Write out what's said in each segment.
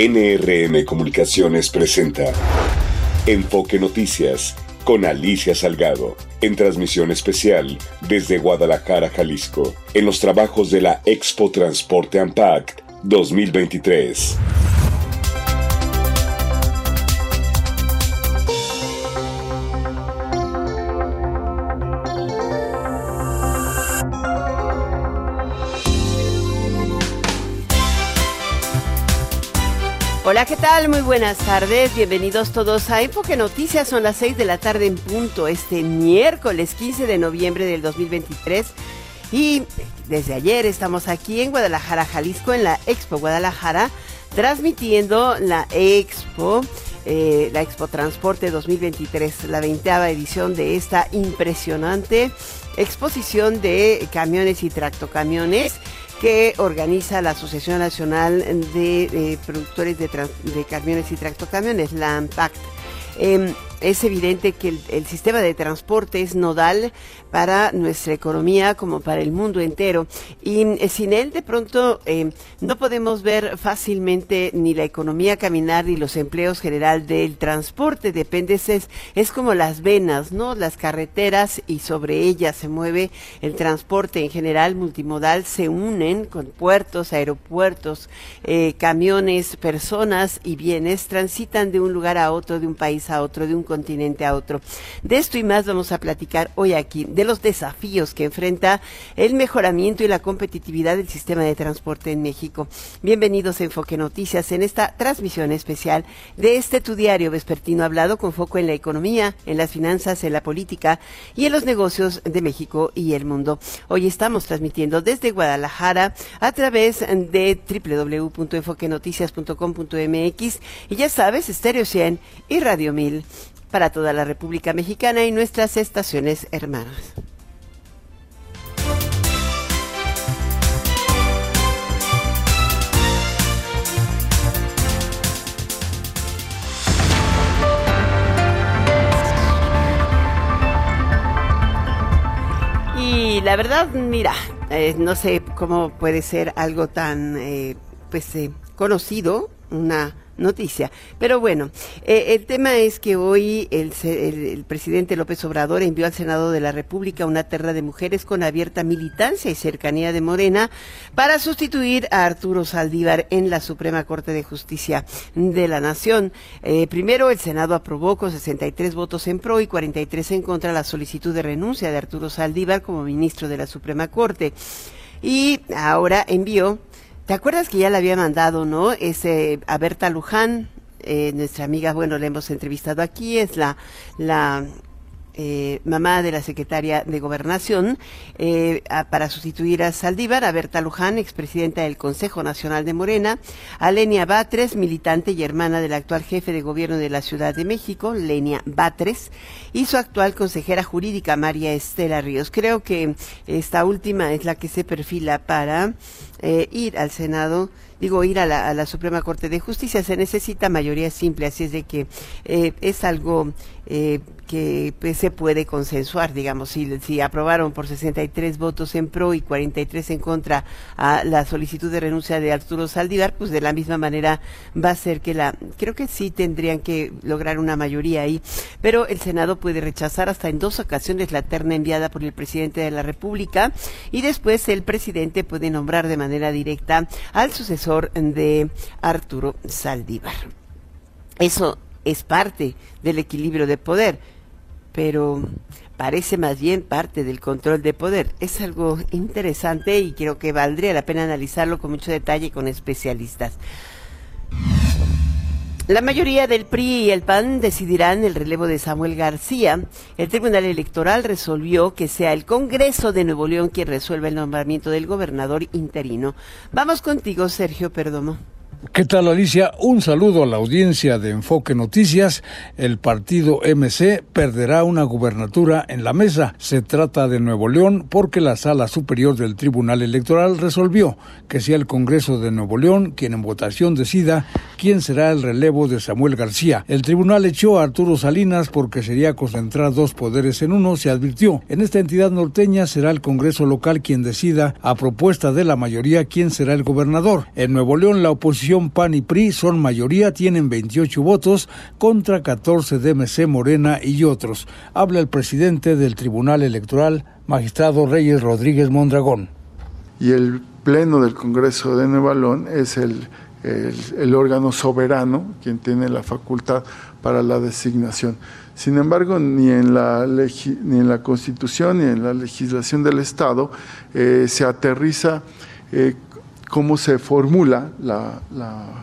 NRM Comunicaciones presenta Enfoque Noticias con Alicia Salgado, en transmisión especial desde Guadalajara, Jalisco, en los trabajos de la Expo Transporte Unpacked 2023. Hola, ¿qué tal? Muy buenas tardes. Bienvenidos todos a Enfoque Noticias. Son las 6 de la tarde en punto este miércoles 15 de noviembre del 2023. Y desde ayer estamos aquí en Guadalajara, Jalisco, en la Expo Guadalajara, transmitiendo la Expo. Eh, la Expo Transporte 2023, la veinteava edición de esta impresionante exposición de camiones y tractocamiones que organiza la Asociación Nacional de, Productores de, de, Camiones y Tractocamiones, la AMPACT. Em, es evidente que el, sistema de transporte es nodal para nuestra economía como para el mundo entero. Y eh, sin él, de pronto, eh, no podemos ver fácilmente ni la economía caminar ni los empleos general del transporte. Depende, es, es como las venas, ¿no? Las carreteras y sobre ellas se mueve el transporte en general multimodal, se unen con puertos, aeropuertos, eh, camiones, personas y bienes, transitan de un lugar a otro, de un país a otro, de un continente a otro. De esto y más vamos a platicar hoy aquí, de los desafíos que enfrenta el mejoramiento y la competitividad del sistema de transporte en México. Bienvenidos a Enfoque Noticias en esta transmisión especial de este tu diario vespertino hablado con foco en la economía, en las finanzas, en la política y en los negocios de México y el mundo. Hoy estamos transmitiendo desde Guadalajara a través de www.enfoquenoticias.com.mx y ya sabes, Estéreo 100 y Radio 1000 para toda la República Mexicana y nuestras estaciones hermanas. Y la verdad, mira, eh, no sé cómo puede ser algo tan eh, pues eh, conocido, una noticia. Pero bueno, eh, el tema es que hoy el, el, presidente López Obrador envió al Senado de la República una terra de mujeres con abierta militancia y cercanía de Morena para sustituir a Arturo Saldívar en la Suprema Corte de Justicia de la Nación. Eh, primero, el Senado aprobó con 63 votos en pro y 43 en contra la solicitud de renuncia de Arturo Saldívar como ministro de la Suprema Corte. Y ahora envió ¿Te acuerdas que ya le había mandado, no? Ese, a Berta Luján, eh, nuestra amiga, bueno, la hemos entrevistado aquí, es la, la eh, mamá de la secretaria de Gobernación, eh, para sustituir a Saldívar, a Berta Luján, expresidenta del Consejo Nacional de Morena, a Lenia Batres, militante y hermana del actual jefe de gobierno de la Ciudad de México, Lenia Batres, y su actual consejera jurídica, María Estela Ríos. Creo que esta última es la que se perfila para eh, ir al Senado digo, ir a la, Suprema Corte de Justicia se necesita mayoría simple, así es de que es algo que pues, se puede consensuar, digamos, si, si aprobaron por 63 votos en pro y 43 en contra a la solicitud de renuncia de Arturo Saldívar, pues de la misma manera va a ser que la, creo que sí tendrían que lograr una mayoría ahí, pero el Senado puede rechazar hasta en dos ocasiones la terna enviada por el presidente de la República y después el presidente puede nombrar de manera directa al sucesor de Arturo Saldívar. Eso es parte del equilibrio de poder pero parece más bien parte del control de poder. Es algo interesante y creo que valdría la pena analizarlo con mucho detalle con especialistas. La mayoría del PRI y el PAN decidirán el relevo de Samuel García. El Tribunal Electoral resolvió que sea el Congreso de Nuevo León quien resuelva el nombramiento del gobernador interino. Vamos contigo, Sergio Perdomo. ¿Qué tal Alicia? Un saludo a la audiencia de Enfoque Noticias. El partido MC perderá una gubernatura en la mesa. Se trata de Nuevo León porque la Sala Superior del Tribunal Electoral resolvió que sea el Congreso de Nuevo León quien en votación decida quién será el relevo de Samuel García. El tribunal echó a Arturo Salinas porque sería concentrar dos poderes en uno, se advirtió. En esta entidad norteña será el Congreso local quien decida, a propuesta de la mayoría, quién será el gobernador. En Nuevo León la oposición PAN y PRI son mayoría, tienen 28 votos contra 14 de MC Morena y otros. Habla el presidente del Tribunal Electoral, magistrado Reyes Rodríguez Mondragón. Y el Pleno del Congreso de Nueva León es el, el órgano soberano quien tiene la facultad para la designación. Sin embargo, ni en la, ni en la Constitución ni en la legislación del Estado eh, se aterriza eh, cómo se formula la,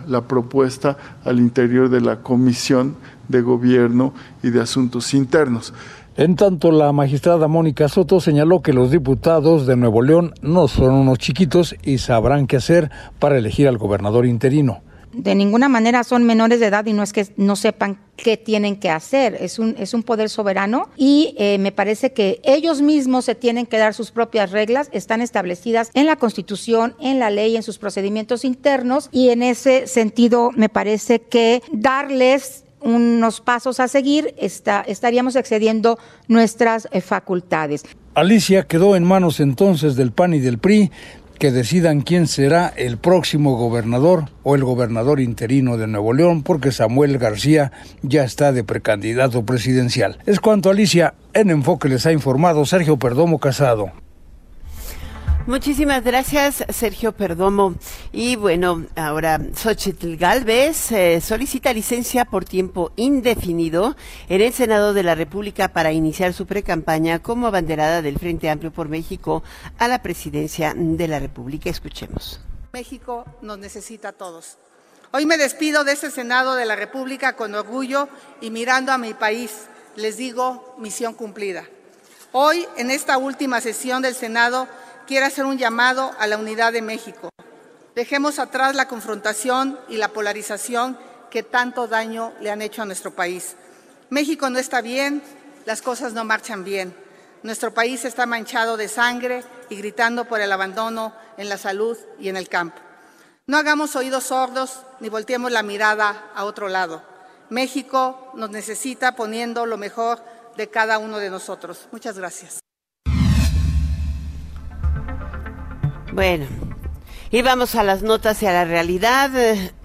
la, propuesta al interior de la Comisión de Gobierno y de Asuntos Internos. En tanto, la magistrada Mónica Soto señaló que los diputados de Nuevo León no son unos chiquitos y sabrán qué hacer para elegir al gobernador interino de ninguna manera son menores de edad y no es que no sepan qué tienen que hacer. Es un, es un poder soberano y eh, me parece que ellos mismos se tienen que dar sus propias reglas, están establecidas en la Constitución, en la ley, en sus procedimientos internos y en ese sentido me parece que darles unos pasos a seguir, está, estaríamos excediendo nuestras eh, facultades. Alicia quedó en manos entonces del PAN y del PRI que decidan quién será el próximo gobernador o el gobernador interino de Nuevo León, porque Samuel García ya está de precandidato presidencial. Es cuanto Alicia, en Enfoque les ha informado Sergio Perdomo Casado. Muchísimas gracias, Sergio Perdomo. Y bueno, ahora Xochitl Galvez eh, solicita licencia por tiempo indefinido en el Senado de la República para iniciar su precampaña como abanderada del Frente Amplio por México a la presidencia de la República. Escuchemos. México nos necesita a todos. Hoy me despido de ese Senado de la República con orgullo y mirando a mi país, les digo, misión cumplida. Hoy, en esta última sesión del Senado, quiere hacer un llamado a la unidad de México. Dejemos atrás la confrontación y la polarización que tanto daño le han hecho a nuestro país. México no está bien, las cosas no marchan bien. Nuestro país está manchado de sangre y gritando por el abandono en la salud y en el campo. No hagamos oídos sordos ni volteemos la mirada a otro lado. México nos necesita poniendo lo mejor de cada uno de nosotros. Muchas gracias. Bueno, y vamos a las notas y a la realidad.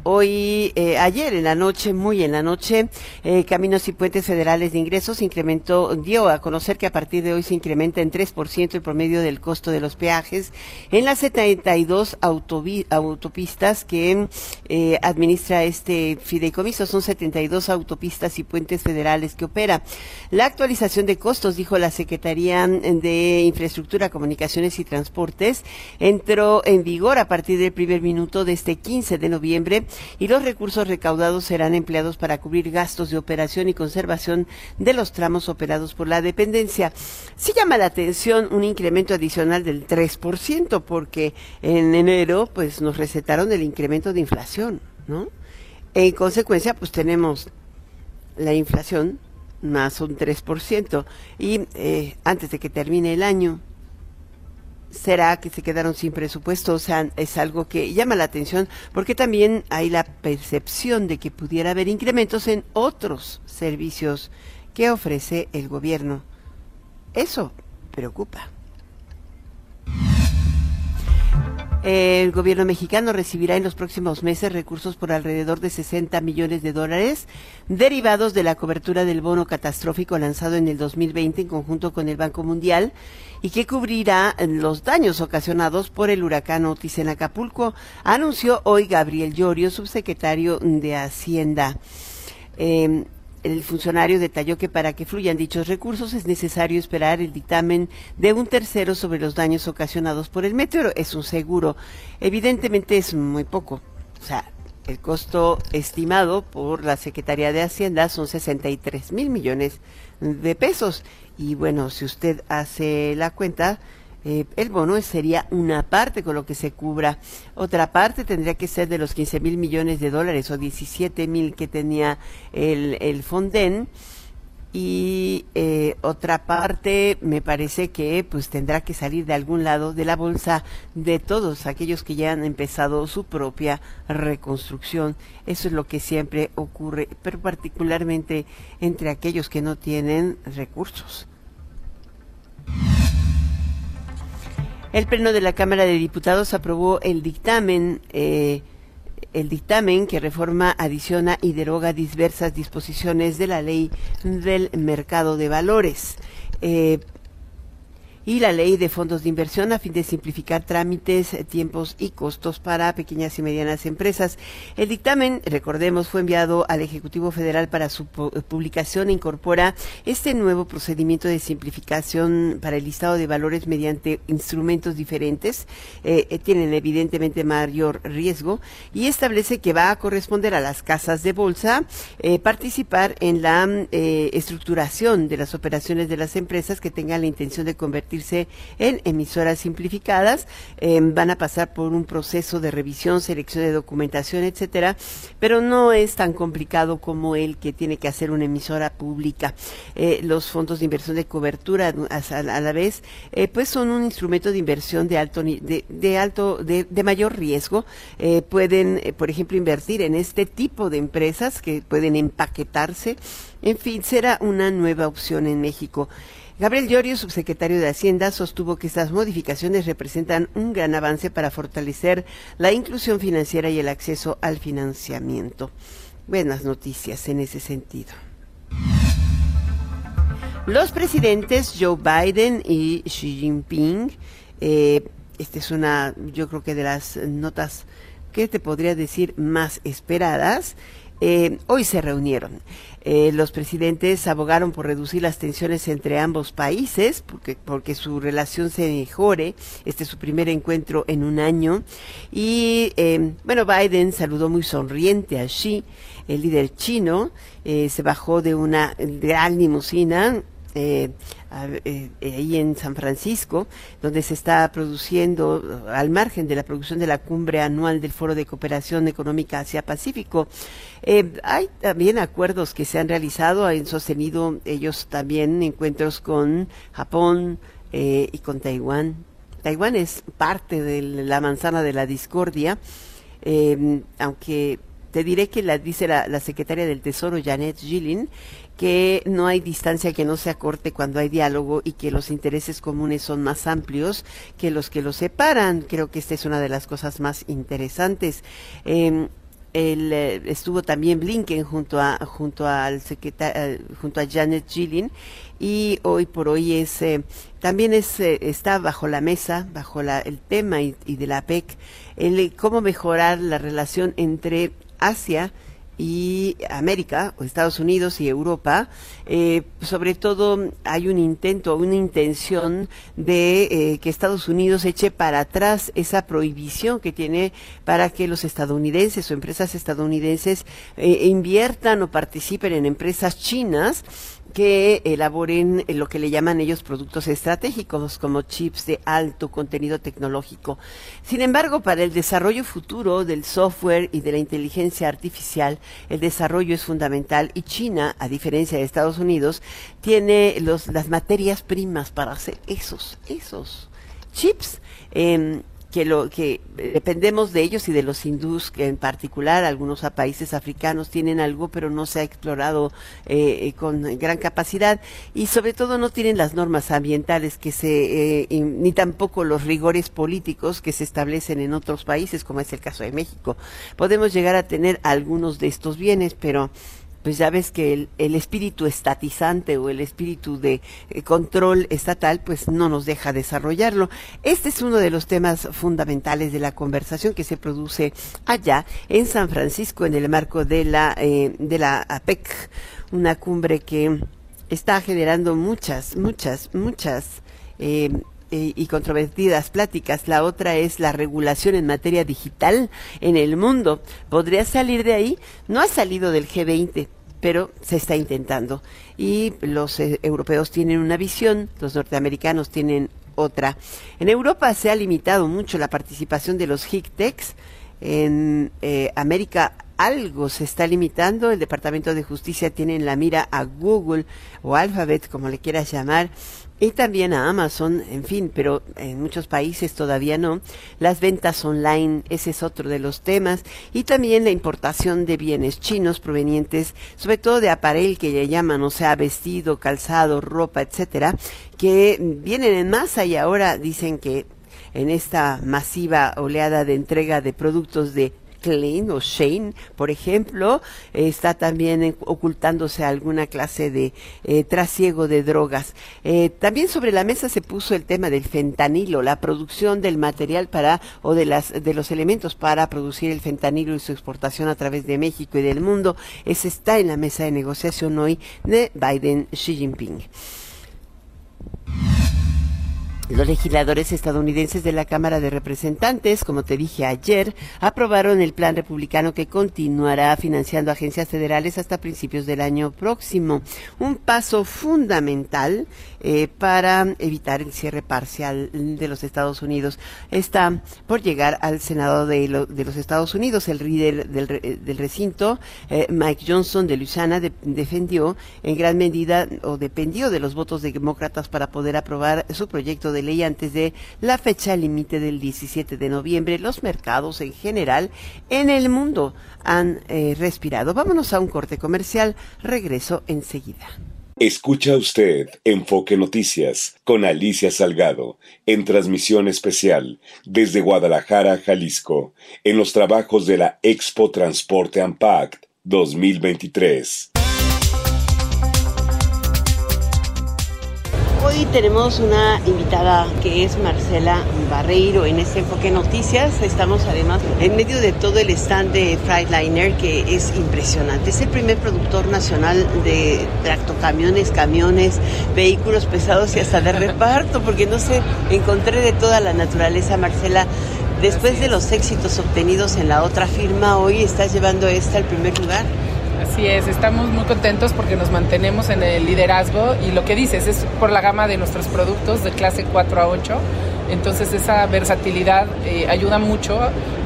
Hoy, eh, ayer en la noche, muy en la noche, eh, Caminos y Puentes Federales de Ingresos incrementó, dio a conocer que a partir de hoy se incrementa en 3% el promedio del costo de los peajes en las 72 autopistas que eh, administra este fideicomiso. Son 72 autopistas y puentes federales que opera. La actualización de costos, dijo la Secretaría de Infraestructura, Comunicaciones y Transportes, entró en vigor a partir del primer minuto de este 15 de noviembre y los recursos recaudados serán empleados para cubrir gastos de operación y conservación de los tramos operados por la dependencia. Sí llama la atención un incremento adicional del 3%, porque en enero pues nos recetaron el incremento de inflación, ¿no? En consecuencia, pues tenemos la inflación más un 3%. Y eh, antes de que termine el año, será que se quedaron sin presupuesto, o sea, es algo que llama la atención porque también hay la percepción de que pudiera haber incrementos en otros servicios que ofrece el gobierno. Eso preocupa. El gobierno mexicano recibirá en los próximos meses recursos por alrededor de 60 millones de dólares derivados de la cobertura del bono catastrófico lanzado en el 2020 en conjunto con el Banco Mundial y que cubrirá los daños ocasionados por el huracán Otis en Acapulco, anunció hoy Gabriel Llorio, subsecretario de Hacienda. Em, el funcionario detalló que para que fluyan dichos recursos es necesario esperar el dictamen de un tercero sobre los daños ocasionados por el meteoro. Es un seguro. Evidentemente es muy poco. O sea, el costo estimado por la Secretaría de Hacienda son 63 mil millones de pesos. Y bueno, si usted hace la cuenta, eh, el bono sería una parte con lo que se cubra. Otra parte tendría que ser de los 15 mil millones de dólares o 17 mil que tenía el, el Fonden. Y eh, otra parte me parece que pues tendrá que salir de algún lado de la bolsa de todos aquellos que ya han empezado su propia reconstrucción. Eso es lo que siempre ocurre, pero particularmente entre aquellos que no tienen recursos. El Pleno de la Cámara de Diputados aprobó el dictamen eh, el dictamen que reforma, adiciona y deroga diversas disposiciones de la ley del mercado de valores. Eh, y la ley de fondos de inversión a fin de simplificar trámites, eh, tiempos y costos para pequeñas y medianas empresas. El dictamen, recordemos, fue enviado al Ejecutivo Federal para su eh, publicación e incorpora este nuevo procedimiento de simplificación para el listado de valores mediante instrumentos diferentes. Eh, tienen evidentemente mayor riesgo y establece que va a corresponder a las casas de bolsa participar en la estructuración de las operaciones de las empresas que tengan la intención de convertir en emisoras simplificadas, em, van a pasar por un proceso de revisión, selección de documentación, etcétera, pero no es tan complicado como el que tiene que hacer una emisora pública. Eh, los fondos de inversión de cobertura a, la vez, eh, pues son un instrumento de inversión de alto de, alto de, de, mayor riesgo. Eh, pueden, por ejemplo, invertir en este tipo de empresas que pueden empaquetarse. En fin, será una nueva opción en México. Gabriel Llorio, subsecretario de Hacienda, sostuvo que estas modificaciones representan un gran avance para fortalecer la inclusión financiera y el acceso al financiamiento. Buenas noticias en ese sentido. Los presidentes Joe Biden y Xi Jinping, eh, esta es una, yo creo que de las notas que te podría decir más esperadas, eh, hoy se reunieron. Eh, los presidentes abogaron por reducir las tensiones entre ambos países, porque, porque su relación se mejore. Este es su primer encuentro en un año. Y eh, bueno, Biden saludó muy sonriente a Xi, el líder chino. se bajó de una gran limusina eh, eh, ahí en San Francisco, donde se está produciendo, al margen de la producción de la cumbre anual del Foro de Cooperación Económica Asia-Pacífico. Eh, hay también acuerdos que se han realizado, han sostenido ellos también encuentros con Japón y con Taiwán. Taiwán es parte de la manzana de la discordia, aunque te diré que la dice la, la secretaria del Tesoro, Janet Gillin, que no hay distancia que no se acorte cuando hay diálogo y que los intereses comunes son más amplios que los que los separan. Creo que esta es una de las cosas más interesantes. Eh, estuvo también Blinken junto a junto al secretario junto a Janet Gillin y hoy por hoy es eh, también es eh, está bajo la mesa bajo la, el tema y, y de la PEC el cómo mejorar la relación entre Asia y América, o Estados Unidos y Europa, eh, sobre todo hay un intento, una intención de eh, que Estados Unidos eche para atrás esa prohibición que tiene para que los estadounidenses o empresas estadounidenses eh, inviertan o participen en empresas chinas que elaboren lo que le llaman ellos productos estratégicos como chips de alto contenido tecnológico. Sin embargo, para el desarrollo futuro del software y de la inteligencia artificial, el desarrollo es fundamental y China, a diferencia de Estados Unidos, tiene los, las materias primas para hacer esos, esos chips. Eh, que lo que dependemos de ellos y de los hindús que en particular algunos países africanos tienen algo pero no se ha explorado eh, eh, con gran capacidad. Y sobre todo no tienen las normas ambientales que se eh, ni tampoco los rigores políticos que se establecen en otros países como es el caso de México. Podemos llegar a tener algunos de estos bienes pero pues ya ves que el, espíritu estatizante o el espíritu de eh, control estatal pues no nos deja desarrollarlo. Este es uno de los temas fundamentales de la conversación que se produce allá en San Francisco en el marco de la, eh, de la APEC, una cumbre que está generando muchas, muchas, muchas eh, y controvertidas pláticas. La otra es la regulación en materia digital en el mundo. ¿Podría salir de ahí? No ha salido del G20 pero se está intentando. Y los eh, europeos tienen una visión, los norteamericanos tienen otra. En Europa se ha limitado mucho la participación de los HICTEX. En eh, América algo se está limitando. El Departamento de Justicia tiene en la mira a Google o Alphabet, como le quieras llamar, y también a Amazon, en fin, pero en muchos países todavía no. Las ventas online, ese es otro de los temas, y también la importación de bienes chinos provenientes, sobre todo de aparel que ya llaman, o sea, vestido, calzado, ropa, etcétera, que vienen en masa y ahora dicen que en esta masiva oleada de entrega de productos de Klein o Shane, por ejemplo, está también ocultándose alguna clase de eh, trasiego de drogas. Eh, también sobre la mesa se puso el tema del fentanilo, la producción del material para o de las de los elementos para producir el fentanilo y su exportación a través de México y del mundo. Ese está en la mesa de negociación hoy de Biden Xi Jinping. Los legisladores estadounidenses de la Cámara de Representantes, como te dije ayer, aprobaron el plan republicano que continuará financiando agencias federales hasta principios del año próximo. Un paso fundamental eh, para evitar el cierre parcial de los Estados Unidos. Está por llegar al Senado de, los Estados Unidos. El líder del, recinto, eh, Mike Johnson de Lusana, defendió en gran medida o dependió de los votos demócratas para poder aprobar su proyecto de ley antes de la fecha límite del 17 de noviembre. Los mercados en general en el mundo han eh, respirado. Vámonos a un corte comercial. Regreso enseguida. Escucha usted Enfoque Noticias con Alicia Salgado en transmisión especial desde Guadalajara, Jalisco, en los trabajos de la Expo Transporte Ampact 2023. Hoy tenemos una invitada que es Marcela Barreiro en este enfoque noticias. Estamos además en medio de todo el stand de Freightliner que es impresionante. Es el primer productor nacional de tractocamiones, camiones, vehículos pesados y hasta de reparto, porque no sé, encontré de toda la naturaleza, Marcela. Después de los éxitos obtenidos en la otra firma, hoy estás llevando esta al primer lugar. Así es, estamos muy contentos porque nos mantenemos en el liderazgo y lo que dices es por la gama de nuestros productos de clase 4 a 8 entonces esa versatilidad eh, ayuda mucho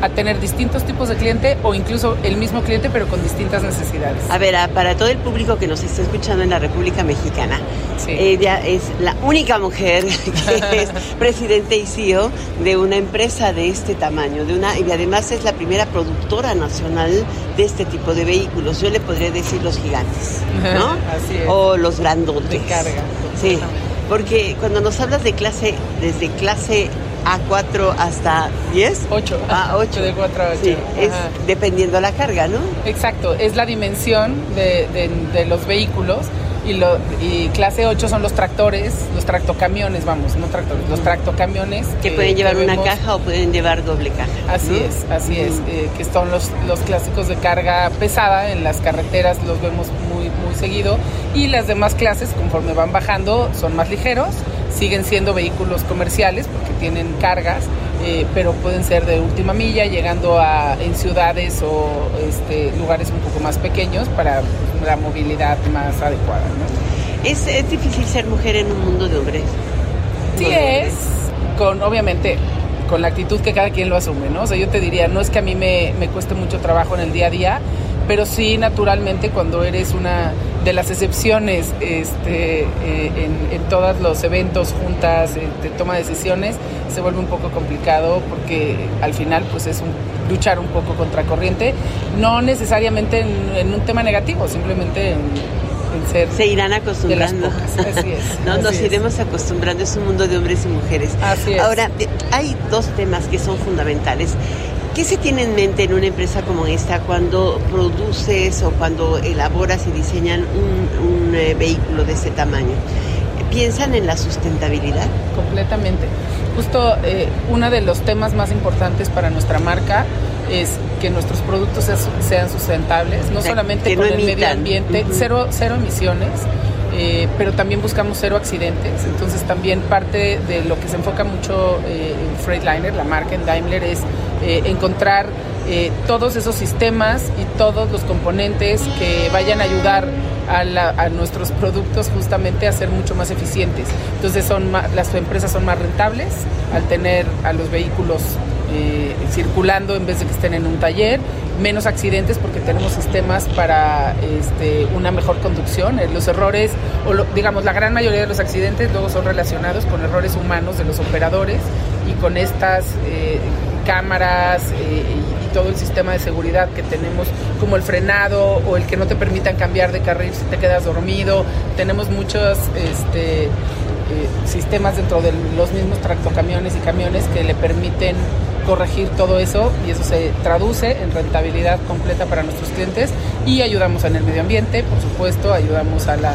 a tener distintos tipos de cliente o incluso el mismo cliente pero con distintas necesidades. A ver, para todo el público que nos está escuchando en la República Mexicana, ella es la única mujer que es presidente y CEO de una empresa de este tamaño, de una y además es la primera productora nacional de este tipo de vehículos. Yo le podría decir los gigantes, ¿no? Así es. O los grandotes. De carga. Sí. Porque cuando nos hablas de clase, desde clase A4 hasta 10. 8. A 8. De 4 a 8. Sí, es dependiendo la carga, ¿no? Exacto, es la dimensión de, de los vehículos y, lo, y clase 8 son los tractores, los tractocamiones, vamos, no tractores, los tractocamiones. Que, pueden llevar una caja o pueden llevar doble caja. Así es, así es, eh, que son los, los clásicos de carga pesada, en las carreteras los vemos muy, muy seguido y las demás clases conforme van bajando son más ligeros, siguen siendo vehículos comerciales porque tienen cargas eh, pero pueden ser de última milla, llegando a en ciudades o este, lugares un poco más pequeños para la movilidad más adecuada. ¿Es, difícil ser mujer en un mundo de hombres. Sí es, con obviamente con la actitud que cada quien lo asume, ¿no? O sea, yo te diría, no es que a mí me, me cueste mucho trabajo en el día a día, pero sí naturalmente cuando eres una de las excepciones este, eh, en, todos los eventos, juntas, eh, de toma de decisiones, se vuelve un poco complicado porque al final pues es un, luchar un poco contra corriente, no necesariamente en, un tema negativo, simplemente en, se irán acostumbrando. Así es, no, nos iremos acostumbrando, es un mundo de hombres y mujeres. Así es. Ahora, hay dos temas que son fundamentales. ¿Qué se tiene en mente en una empresa como esta cuando produces o cuando elaboras y diseñan un, eh, vehículo de ese tamaño? ¿Piensan en la sustentabilidad? Completamente. Justo eh, uno de los temas más importantes para nuestra marca es que nuestros productos sean sustentables, no solamente con el medio ambiente, cero, cero emisiones, eh, pero también buscamos cero accidentes. Entonces también parte de lo que se enfoca mucho eh, en Freightliner, la marca en Daimler, es eh, encontrar todos esos sistemas y todos los componentes que vayan a ayudar a, nuestros productos justamente a ser mucho más eficientes. Entonces son las empresas son más rentables al tener a los vehículos circulando en vez de que estén en un taller menos accidentes porque tenemos sistemas para este, una mejor conducción. Eh, los errores, o digamos, la gran mayoría de los accidentes luego son relacionados con errores humanos de los operadores y con estas eh, cámaras eh, y todo el sistema de seguridad que tenemos, como el frenado o el que no te permitan cambiar de carril si te quedas dormido. Tenemos muchos... Este, sistemas dentro de los mismos tractocamiones y camiones que le permiten corregir todo eso y eso se traduce en rentabilidad completa para nuestros clientes y ayudamos en el medio ambiente, por supuesto, ayudamos a la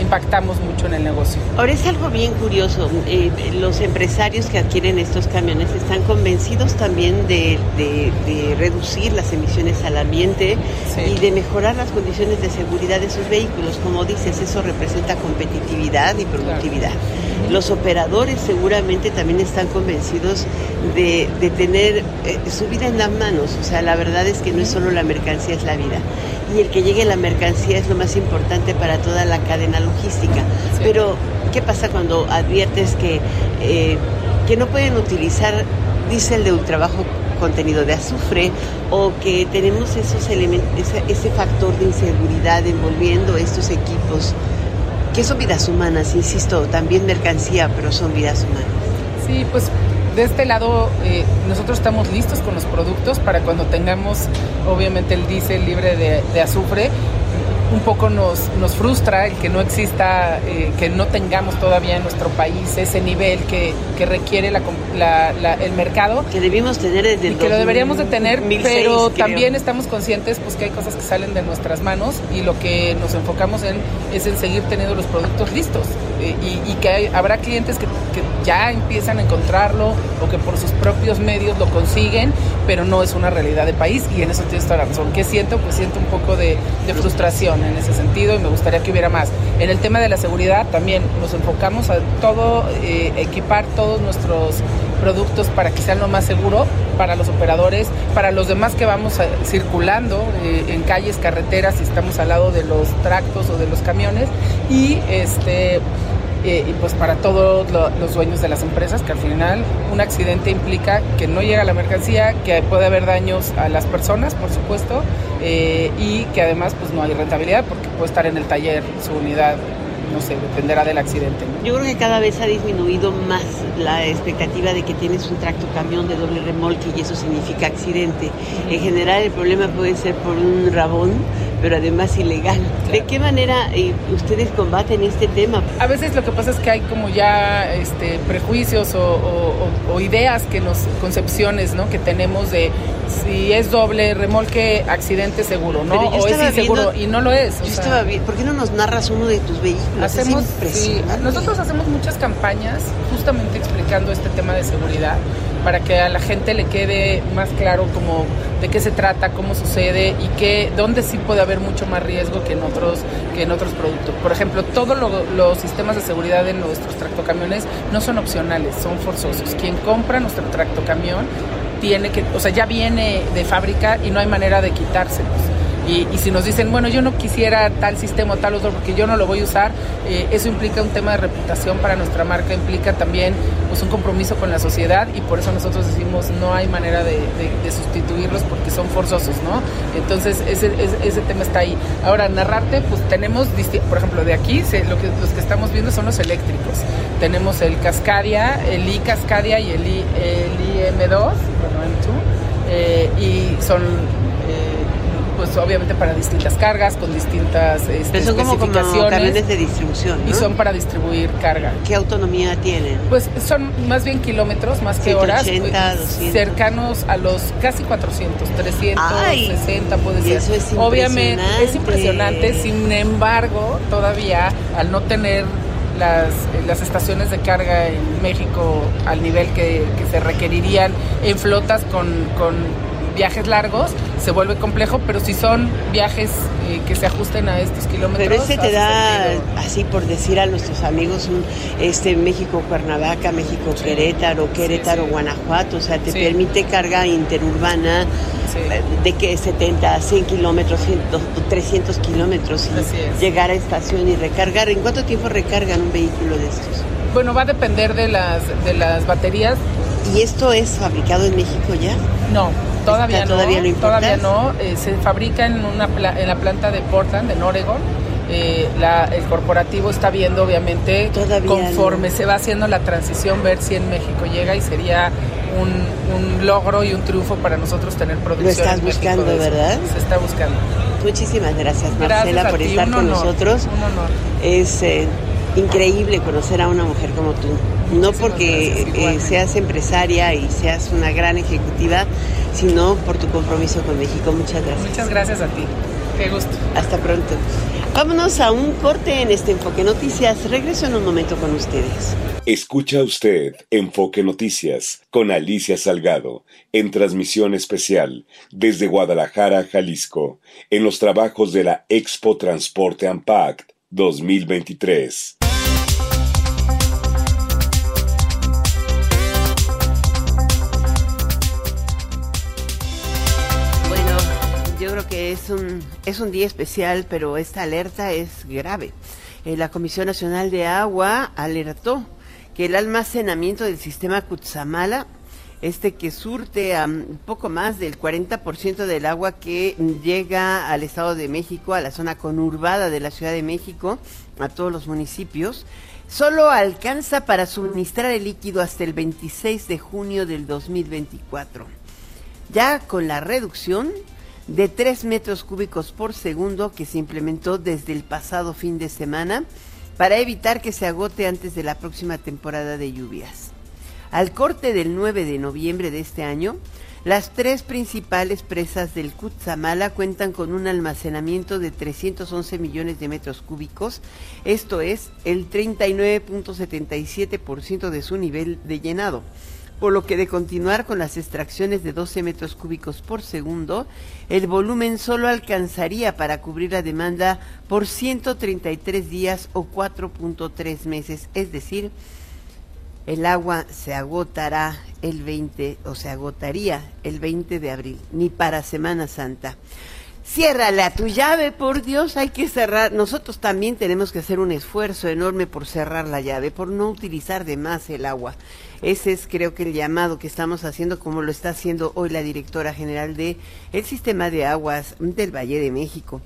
impactamos mucho en el negocio. Ahora es algo bien curioso, eh, los empresarios que adquieren estos camiones están convencidos también de, reducir las emisiones al ambiente y de mejorar las condiciones de seguridad de sus vehículos. Como dices, eso representa competitividad y productividad. Los operadores seguramente también están convencidos de, tener eh, su vida en las manos. O sea, la verdad es que no es solo la mercancía, es la vida. Y el que llegue la mercancía es lo más importante para toda la cadena logística. Pero, ¿qué pasa cuando adviertes que, eh, que no pueden utilizar diésel de ultrabajo contenido de azufre o que tenemos esos elementos, ese, ese factor de inseguridad envolviendo estos equipos que son vidas humanas, insisto, también mercancía, pero son vidas humanas. Sí, pues de este lado eh, nosotros estamos listos con los productos para cuando tengamos obviamente el diésel libre de, de azufre un poco nos, nos frustra el que no exista, eh, que no tengamos todavía en nuestro país ese nivel que, requiere la, el mercado. Que debimos tener desde y que lo deberíamos de tener, pero también estamos conscientes pues que hay cosas que salen de nuestras manos y lo que nos enfocamos en es en seguir teniendo los productos listos eh, y, que habrá clientes que, ya empiezan a encontrarlo o que por sus propios medios lo consiguen, pero no es una realidad de país y en eso tienes toda la razón. ¿Qué siento? Pues siento un poco de, frustración en ese sentido y me gustaría que hubiera más. En el tema de la seguridad también nos enfocamos a todo, eh, equipar todos nuestros productos para que sean lo más seguro para los operadores, para los demás que vamos circulando eh, en calles, carreteras, si estamos al lado de los tractos o de los camiones y este eh, y pues para todos los dueños de las empresas, que al final un accidente implica que no llega la mercancía, que puede haber daños a las personas, por supuesto, eh, y que además pues no hay rentabilidad porque puede estar en el taller su unidad no sé, dependerá del accidente. Yo creo que cada vez ha disminuido más la expectativa de que tienes un tracto camión de doble remolque y eso significa accidente. En general el problema puede ser por un rabón, pero además ilegal. ¿De qué manera eh, ustedes combaten este tema? A veces lo que pasa es que hay como ya este, prejuicios o, ideas que nos, concepciones ¿no? que tenemos de si es doble remolque, accidente seguro, ¿no? O es inseguro y no lo es. Yo estaba bien. ¿Por qué no nos narras uno de tus vehículos? Hacemos, nosotros hacemos muchas campañas justamente explicando este tema de seguridad para que a la gente le quede más claro como de qué se trata, cómo sucede y que dónde sí puede haber mucho más riesgo que en otros que en otros productos. Por ejemplo, todos los sistemas de seguridad en nuestros tractocamiones no son opcionales, son forzosos. Quien compra nuestro tractocamión tiene que, o sea, ya viene de fábrica y no hay manera de quitárselos. Y, si nos dicen, bueno, yo no quisiera tal sistema o tal otro porque yo no lo voy a usar, eh, eso implica un tema de reputación para nuestra marca, implica también pues, un compromiso con la sociedad y por eso nosotros decimos no hay manera de, sustituirlos porque son forzosos, ¿no? Entonces ese, tema está ahí. Ahora, narrarte, pues tenemos, por ejemplo, de aquí, lo que, los que estamos viendo son los eléctricos. Tenemos el Cascadia, el I Cascadia y el, I, el IM2, bueno, M2, eh, y son pues obviamente para distintas cargas, con distintas este, son como, camiones de distribución. Y son para distribuir carga. ¿Qué autonomía tienen? Pues son más bien kilómetros, más que horas. 200. Pues, cercanos a los casi 400, 360 puede ser. Eso es Obviamente es impresionante, sin embargo, todavía al no tener las, las, estaciones de carga en México al nivel que, que se requerirían en flotas con, con viajes largos se vuelve complejo, pero si son viajes eh, que se ajusten a estos kilómetros. Pero ese te da, así por decir a nuestros amigos, un, este México Cuernavaca, México Querétaro, Querétaro Guanajuato, o sea, te permite carga interurbana eh, de que 70, 100 kilómetros, 300 kilómetros y llegar a estación y recargar. ¿En cuánto tiempo recargan un vehículo de estos? Bueno, va a depender de las, de las baterías. ¿Y esto es fabricado en México ya? No, Todavía no. Todavía, no. Eh, se fabrica en, una en la planta de Portland, en Oregon. Eh, el corporativo está viendo, obviamente, conforme se va haciendo la transición, ver si en México llega y sería un, logro y un triunfo para nosotros tener producción. Lo estás buscando, ¿verdad? Se está buscando. Muchísimas gracias, Marcela, por estar con nosotros. Un honor. Es, eh, increíble conocer a una mujer como tú. No porque eh, seas empresaria y seas una gran ejecutiva, sino por tu compromiso con México. Muchas gracias. Muchas gracias a ti. Qué gusto. Hasta pronto. Vámonos a un corte en este Enfoque Noticias. Regreso en un momento con ustedes. Escucha usted Enfoque Noticias con Alicia Salgado en transmisión especial desde Guadalajara, Jalisco, en los trabajos de la Expo Transporte Ampact 2023. Creo que es un, es un día especial, pero esta alerta es grave. Eh, la Comisión Nacional de Agua alertó que el almacenamiento del sistema Cutzamala, este que surte a poco más del 40% del agua que llega al Estado de México, a la zona conurbada de la Ciudad de México, a todos los municipios, solo alcanza para suministrar el líquido hasta el 26 de junio del 2024. Ya con la reducción de 3 metros cúbicos por segundo que se implementó desde el pasado fin de semana para evitar que se agote antes de la próxima temporada de lluvias. Al corte del 9 de noviembre de este año, las tres principales presas del Cutzamala cuentan con un almacenamiento de 311 millones de metros cúbicos, esto es el 39.77% de su nivel de llenado por lo que de continuar con las extracciones de 12 metros cúbicos por segundo, el volumen solo alcanzaría para cubrir la demanda por 133 días o 4.3 meses, es decir, el agua se agotará el 20 o se agotaría el 20 de abril, ni para Semana Santa. Ciérrala tu llave, por Dios, hay que cerrar. Nosotros también tenemos que hacer un esfuerzo enorme por cerrar la llave, por no utilizar de más el agua. Ese es creo que el llamado que estamos haciendo, como lo está haciendo hoy la directora general de el sistema de aguas del Valle de México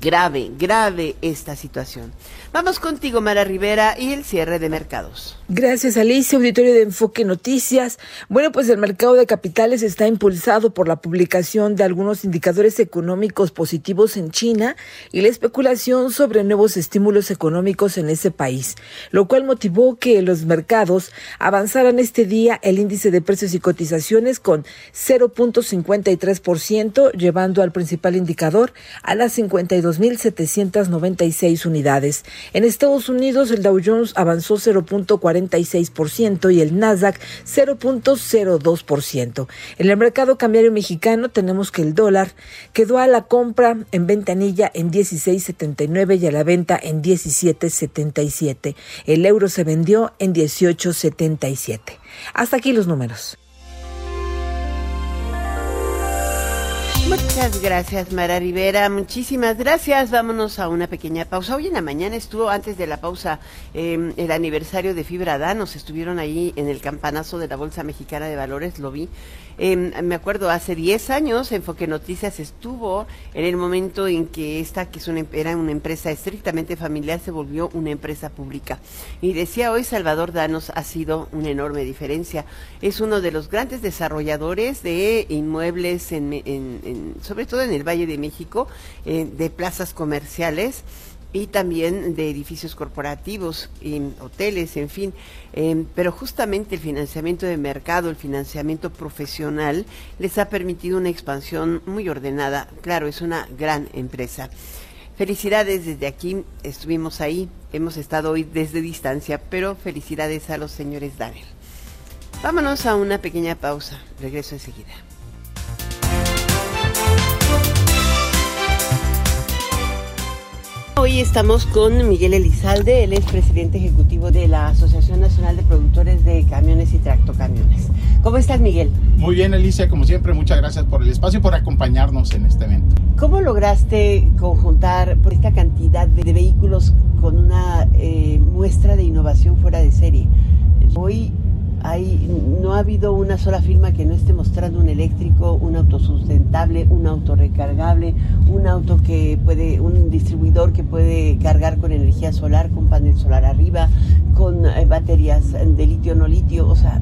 grave, grave esta situación. Vamos contigo, Mara Rivera, y el cierre de mercados. Gracias, Alicia, auditorio de Enfoque Noticias. Bueno, pues el mercado de capitales está impulsado por la publicación de algunos indicadores económicos positivos en China y la especulación sobre nuevos estímulos económicos en ese país, lo cual motivó que los mercados avanzaran este día el índice de precios y cotizaciones con 0.53%, llevando al principal indicador a las 52.796 unidades. En Estados Unidos, el Dow Jones avanzó 0.40 y el Nasdaq 0.02%. En el mercado cambiario mexicano tenemos que el dólar quedó a la compra en ventanilla en 16.79 y a la venta en 17.77. El euro se vendió en 18.77. Hasta aquí los números. Muchas gracias, Mara Rivera. Muchísimas gracias. Vámonos a una pequeña pausa. Hoy en la mañana estuvo, antes de la pausa, em, el aniversario de Fibra Danos. Estuvieron ahí en el campanazo de la Bolsa Mexicana de Valores, lo vi. Em, me acuerdo, hace 10 años Enfoque Noticias estuvo en el momento en que esta, que es una, era una empresa estrictamente familiar, se volvió una empresa pública. Y decía hoy Salvador Danos ha sido una enorme diferencia. Es uno de los grandes desarrolladores de inmuebles, en, sobre todo en el Valle de México, eh, de plazas comerciales y también de edificios corporativos, y hoteles, en fin. Em, pero justamente el financiamiento de mercado, el financiamiento profesional, les ha permitido una expansión muy ordenada. Claro, es una gran empresa. Felicidades desde aquí, estuvimos ahí, hemos estado hoy desde distancia, pero felicidades a los señores Daniel. Vámonos a una pequeña pausa, regreso enseguida. Hoy estamos con Miguel Elizalde, él es presidente ejecutivo de la Asociación Nacional de Productores de Camiones y Tractocamiones. ¿Cómo estás, Miguel? Muy bien, Alicia, como siempre, muchas gracias por el espacio y por acompañarnos en este evento. ¿Cómo lograste conjuntar por esta cantidad de, vehículos con una eh, muestra de innovación fuera de serie? Hoy hay, no ha habido una sola firma que no esté mostrando un eléctrico, un auto sustentable, un auto recargable, un auto que puede, un distribuidor que puede cargar con energía solar, con panel solar arriba, con eh, baterías de litio no litio, o sea,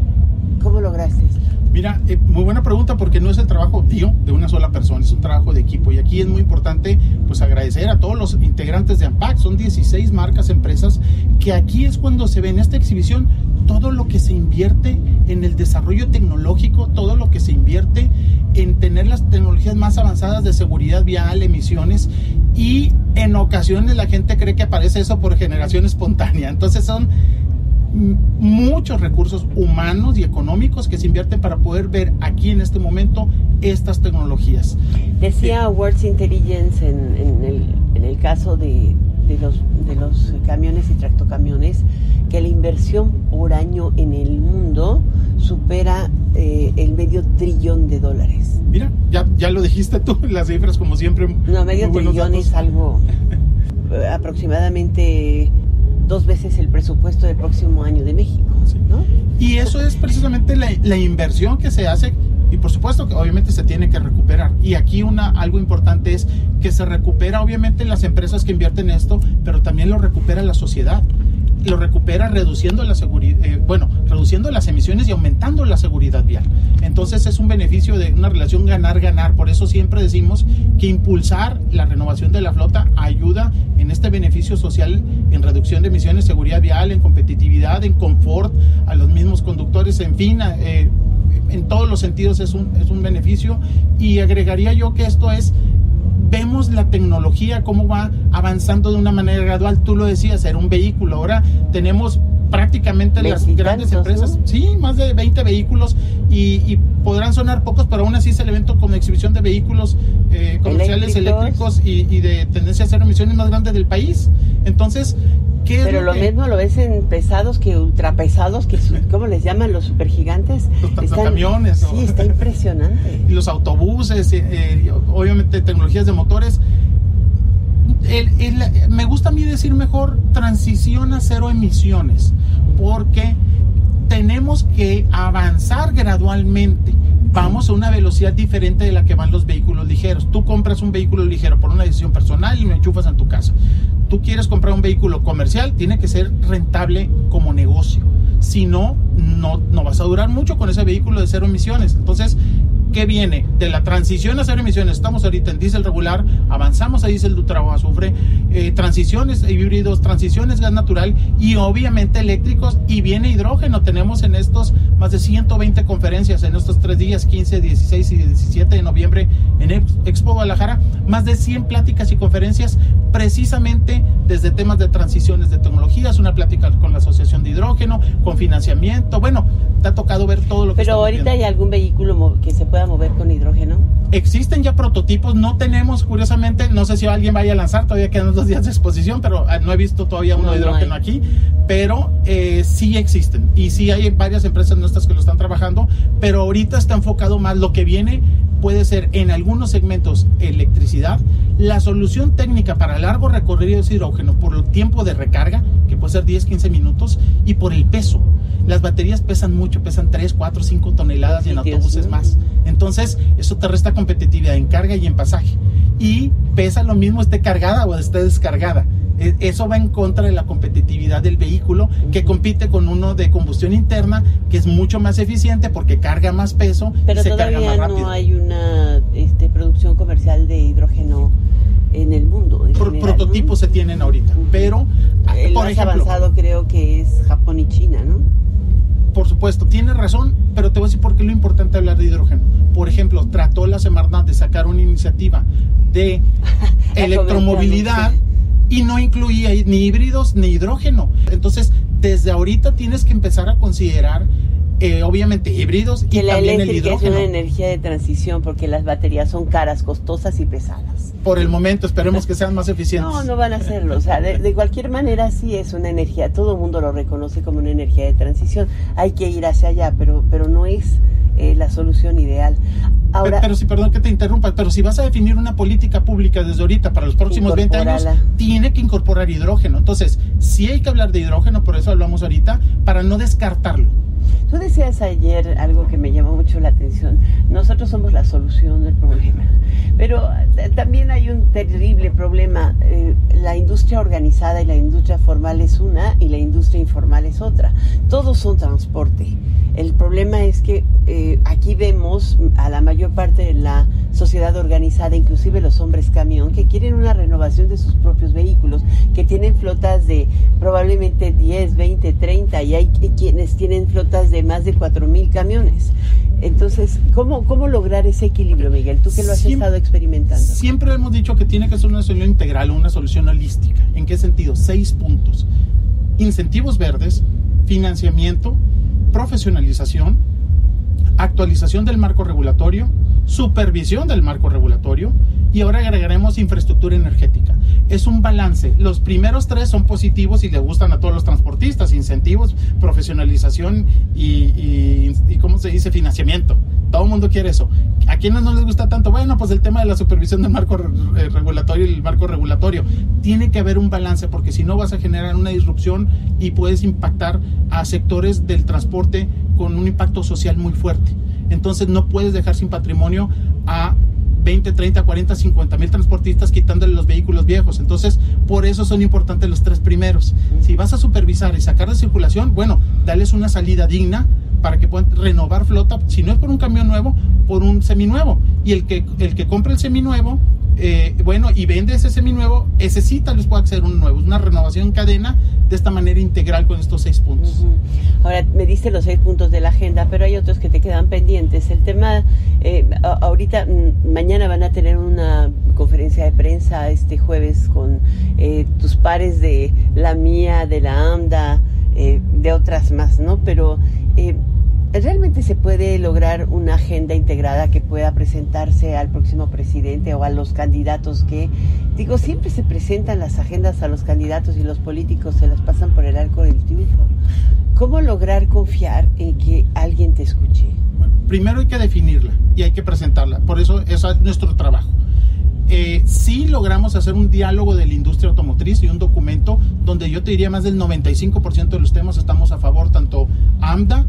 ¿cómo lograste? Mira, eh, muy buena pregunta porque no es el trabajo, tío, de una sola persona, es un trabajo de equipo. Y aquí es muy importante pues agradecer a todos los integrantes de AMPAC. Son 16 marcas, empresas, que aquí es cuando se ve en esta exhibición todo lo que se invierte en el desarrollo tecnológico, todo lo que se invierte en tener las tecnologías más avanzadas de seguridad vial, emisiones y en ocasiones la gente cree que aparece eso por generación espontánea. Entonces son muchos recursos humanos y económicos que se invierten para poder ver aquí en este momento estas tecnologías. Decía Words Intelligence en, el, caso de, los, de los camiones y tractocamiones que la inversión por año en el mundo supera eh, el medio trillón de dólares. Mira, ya, ya lo dijiste tú, las cifras como siempre. No, medio trillón es algo aproximadamente dos veces el presupuesto del próximo año de México. ¿no? Y eso es precisamente la, la, inversión que se hace y por supuesto que obviamente se tiene que recuperar. Y aquí una, algo importante es que se recupera obviamente las empresas que invierten esto, pero también lo recupera la sociedad lo recupera reduciendo la seguridad, eh, bueno, reduciendo las emisiones y aumentando la seguridad vial. Entonces es un beneficio de una relación ganar-ganar. Por eso siempre decimos que impulsar la renovación de la flota ayuda en este beneficio social en reducción de emisiones, seguridad vial, en competitividad, en confort a los mismos conductores, en fin, eh, en todos los sentidos es un, es un beneficio. Y agregaría yo que esto es vemos la tecnología, cómo va avanzando de una manera gradual. Tú lo decías, era un vehículo. Ahora tenemos prácticamente las grandes empresas, sí, más de 20 vehículos y, podrán sonar pocos, pero aún así es el evento con exhibición de vehículos eh, comerciales eléctricos, y, y, de tendencia a hacer emisiones más grandes del país. Entonces, pero lo, mismo lo ves en pesados que ultrapesados, que ¿cómo les llaman los supergigantes? Los camiones. Sí, está impresionante. Y los autobuses, eh, eh, obviamente tecnologías de motores. Me gusta a mí decir mejor transición a cero emisiones, porque tenemos que avanzar gradualmente. Vamos a una velocidad diferente de la que van los vehículos ligeros. Tú compras un vehículo ligero por una decisión personal y lo enchufas en tu casa tú quieres comprar un vehículo comercial, tiene que ser rentable como negocio. Si no, no, no vas a durar mucho con ese vehículo de cero emisiones. Entonces, ¿qué viene? De la transición a cero emisiones. Estamos ahorita en diésel regular, avanzamos a diésel de azufre, eh, transiciones híbridos, transiciones gas natural y obviamente eléctricos y viene hidrógeno. Tenemos en estos más de 120 conferencias en estos tres días, 15, 16 y 17 de noviembre en Expo Guadalajara, más de 100 pláticas y conferencias precisamente desde temas de transiciones de tecnologías, una plática con la Asociación de Hidrógeno, con financiamiento. Bueno, te ha tocado ver todo lo que Pero ahorita hay algún vehículo que se pueda mover con hidrógeno. Existen ya prototipos, no tenemos, curiosamente, no sé si alguien vaya a lanzar, todavía quedan dos días de exposición, pero ah, no he visto todavía uno de hidrógeno aquí, pero eh, sí existen. Y sí hay varias empresas nuestras que lo están trabajando, pero ahorita está enfocado más lo que viene puede ser en algunos segmentos electricidad. La solución técnica para largo recorrido es hidrógeno por el tiempo de recarga, que puede ser 10-15 minutos, y por el peso. Las baterías pesan mucho, pesan 3, 4, 5 toneladas y en autobuses más. Entonces, eso te resta competitividad en carga y en pasaje. Y pesa lo mismo esté cargada o esté descargada. E, eso va en contra de la competitividad del vehículo que compite con uno de combustión interna que es mucho más eficiente porque carga más peso Pero y se carga más rápido. no hay una este, producción comercial de hidrógeno en el mundo. prototipos se tienen ahorita, pero el por más avanzado creo que es Japón y China, ¿no? Por supuesto, tiene razón, pero te voy a decir por qué es lo importante hablar de hidrógeno. Por ejemplo, trató la Semarnat de sacar una iniciativa de electromovilidad y no incluía ni híbridos ni hidrógeno. Entonces, desde ahorita tienes que empezar a considerar eh, obviamente híbridos y la también el hidrógeno. es una energía de transición porque las baterías son caras, costosas y pesadas. Por el momento, esperemos que sean más eficientes. No, no van a serlo. O sea, de, cualquier manera sí es una energía. Todo el mundo lo reconoce como una energía de transición. Hay que ir hacia allá, pero, pero no es eh, la solución ideal. Ahora, pero, si, perdón que te interrumpa, pero si vas a definir una política pública desde ahorita para los próximos 20 años, tiene que incorporar hidrógeno. Entonces, sí hay que hablar de hidrógeno, por eso hablamos ahorita, para no descartarlo. Tú decías ayer algo que me llamó mucho la atención. Nosotros somos la solución del problema. Pero eh, también hay un terrible problema. Eh, la industria organizada y la industria formal es una y la industria informal es otra. Todos son transporte. El problema es que eh, aquí vemos a la mayor parte de la sociedad organizada, inclusive los hombres camión, que quieren una renovación de sus propios vehículos, que tienen flotas de probablemente 10, 20, 30 y hay quienes tienen flotas de más de 4.000 camiones. Entonces, ¿cómo, ¿cómo lograr ese equilibrio, Miguel? Tú que lo has estado experimentando. Siempre hemos dicho que tiene que ser una solución integral, una solución holística. ¿En qué sentido? Seis puntos. Incentivos verdes, financiamiento, profesionalización, actualización del marco regulatorio, supervisión del marco regulatorio y ahora agregaremos infraestructura energética. Es un balance. Los primeros tres son positivos y le gustan a todos los transportistas, incentivos, profesionalización y, ¿cómo se dice? Financiamiento. Todo el mundo quiere eso. ¿A quiénes no les gusta tanto? Bueno, pues el tema de la supervisión del marco regulatorio y el marco regulatorio. Tiene que haber un balance porque si no vas a generar una disrupción y puedes impactar a sectores del transporte con un impacto social muy fuerte. Entonces no puedes dejar sin patrimonio a 20, 30, 40, 50 mil transportistas quitándole los vehículos viejos. Entonces, por eso son importantes los tres primeros. Si vas a supervisar y sacar de circulación, bueno, dales una salida digna para que puedan renovar flota, si no es por un camión nuevo, por un seminuevo. Y el que, el que compre el seminuevo eh, bueno, y vende ese seminuevo, ese sí tal vez pueda hacer un nuevo, una renovación en cadena de esta manera integral con estos seis puntos. Ahora, me diste los seis puntos de la agenda, pero hay otros que te quedan pendientes. El tema, eh, ahorita, mm, mañana van a tener una conferencia de prensa este jueves con eh, tus pares de la mía, de la AMDA, de otras más, ¿no? Pero ¿Realmente se puede lograr una agenda integrada que pueda presentarse al próximo presidente o a los candidatos que, digo, siempre se presentan las agendas a los candidatos y los políticos se las pasan por el arco del triunfo? ¿Cómo lograr confiar en que alguien te escuche? Primero hay que definirla y hay que presentarla, por eso eso es nuestro trabajo. Eh, sí logramos hacer un diálogo de la industria automotriz y un documento donde yo te diría más del 95% de los temas estamos a favor, tanto AMDA,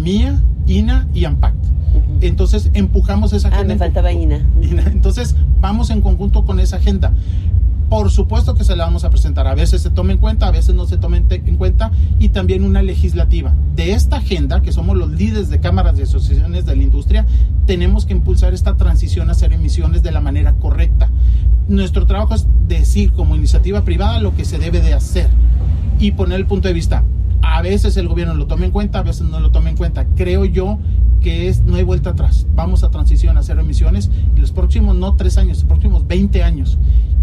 AMIA, INA y AMPACT. Entonces empujamos esa agenda. Ah, me faltaba INA. Entonces vamos en conjunto con esa agenda. Por supuesto que se la vamos a presentar. A veces se toma en cuenta, a veces no se toma en cuenta. Y también una legislativa. De esta agenda, que somos los líderes de cámaras y asociaciones de la industria, tenemos que impulsar esta transición a hacer emisiones de la manera correcta. Nuestro trabajo es decir como iniciativa privada lo que se debe de hacer y poner el punto de vista a veces el gobierno lo toma en cuenta, a veces no lo toma en cuenta. Creo yo que es, no hay vuelta atrás. Vamos a transición a cero emisiones en los próximos, no tres años, los próximos 20 años.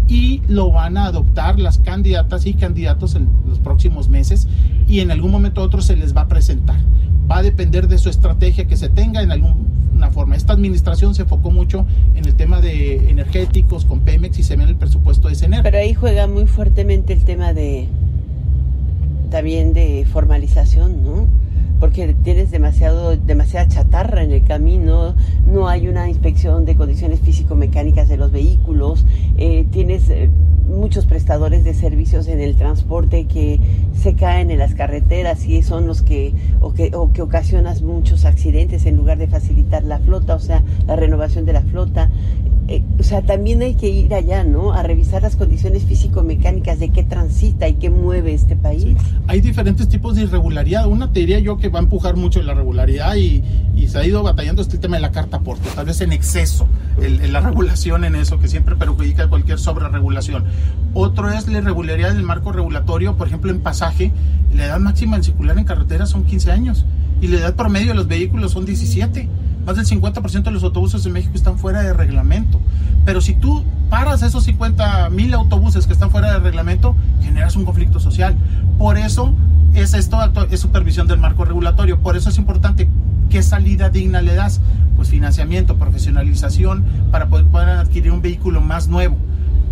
Y lo van a adoptar las candidatas y candidatos en los próximos meses y en algún momento otro se les va a presentar. Va a depender de su estrategia que se tenga en alguna forma. Esta administración se enfocó mucho en el tema de energéticos con Pemex y se ve en el presupuesto de CENER. Pero ahí juega muy fuertemente el tema de también de formalización, ¿no? Porque tienes demasiado, demasiada chatarra en el camino, no hay una inspección de condiciones físico-mecánicas de los vehículos, eh, tienes eh, muchos prestadores de servicios en el transporte que se caen en las carreteras y son los que o, que o que ocasionas muchos accidentes en lugar de facilitar la flota, o sea, la renovación de la flota. O sea, también hay que ir allá, ¿no? A revisar las condiciones físico-mecánicas de qué transita y qué mueve este país. Hay diferentes tipos de irregularidad. Una te diría yo que va a empujar mucho la regularidad y, y se ha ido batallando este tema de la carta aporte, tal vez en exceso, el, la regulación en eso, que siempre perjudica cualquier sobreregulación. Otro es la irregularidad del marco regulatorio, por ejemplo, en pasaje, la edad máxima en circular en carretera son 15 años y la edad promedio de los vehículos son 17 más del 50% de los autobuses en México están fuera de reglamento. Pero si tú paras esos 50 mil autobuses que están fuera de reglamento, generas un conflicto social. Por eso es esto, es supervisión del marco regulatorio. Por eso es importante qué salida digna le das. Pues financiamiento, profesionalización para poder, poder adquirir un vehículo más nuevo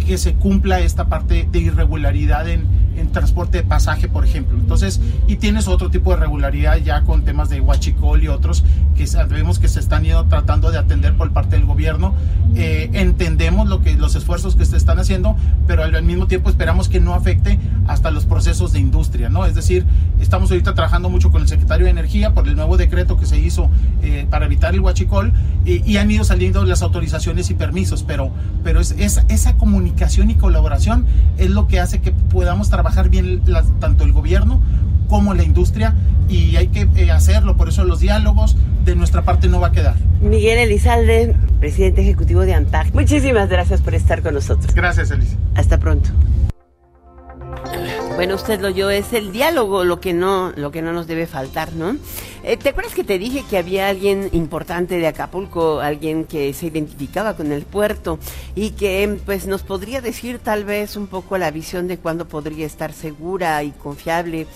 que se cumpla esta parte de irregularidad en, en transporte de pasaje, por ejemplo. Entonces, y tienes otro tipo de regularidad ya con temas de huachicol y otros que sabemos que se están tratando de atender por parte del gobierno. Eh, entendemos lo que, los esfuerzos que se están haciendo, pero al mismo tiempo esperamos que no afecte hasta los procesos de industria, ¿no? Es decir, Estamos ahorita trabajando mucho con el secretario de Energía por el nuevo decreto que se hizo eh, para evitar el huachicol y han ido saliendo las autorizaciones y permisos, pero, pero es, esa comunicación y colaboración es lo que hace que podamos trabajar bien tanto el gobierno como la industria y hay que eh, hacerlo, por eso los diálogos de nuestra parte no va a quedar. Miguel Elizalde, presidente ejecutivo de ANTAC, muchísimas gracias por estar con nosotros. Gracias, Elisa. Hasta pronto. Bueno, usted lo oyó, es el diálogo lo que no, lo que no nos debe faltar, ¿no? Eh, ¿Te acuerdas que te dije que había alguien importante de Acapulco, alguien que se identificaba con el puerto y que pues nos podría decir tal vez un poco la visión de cuándo podría estar segura y confiable?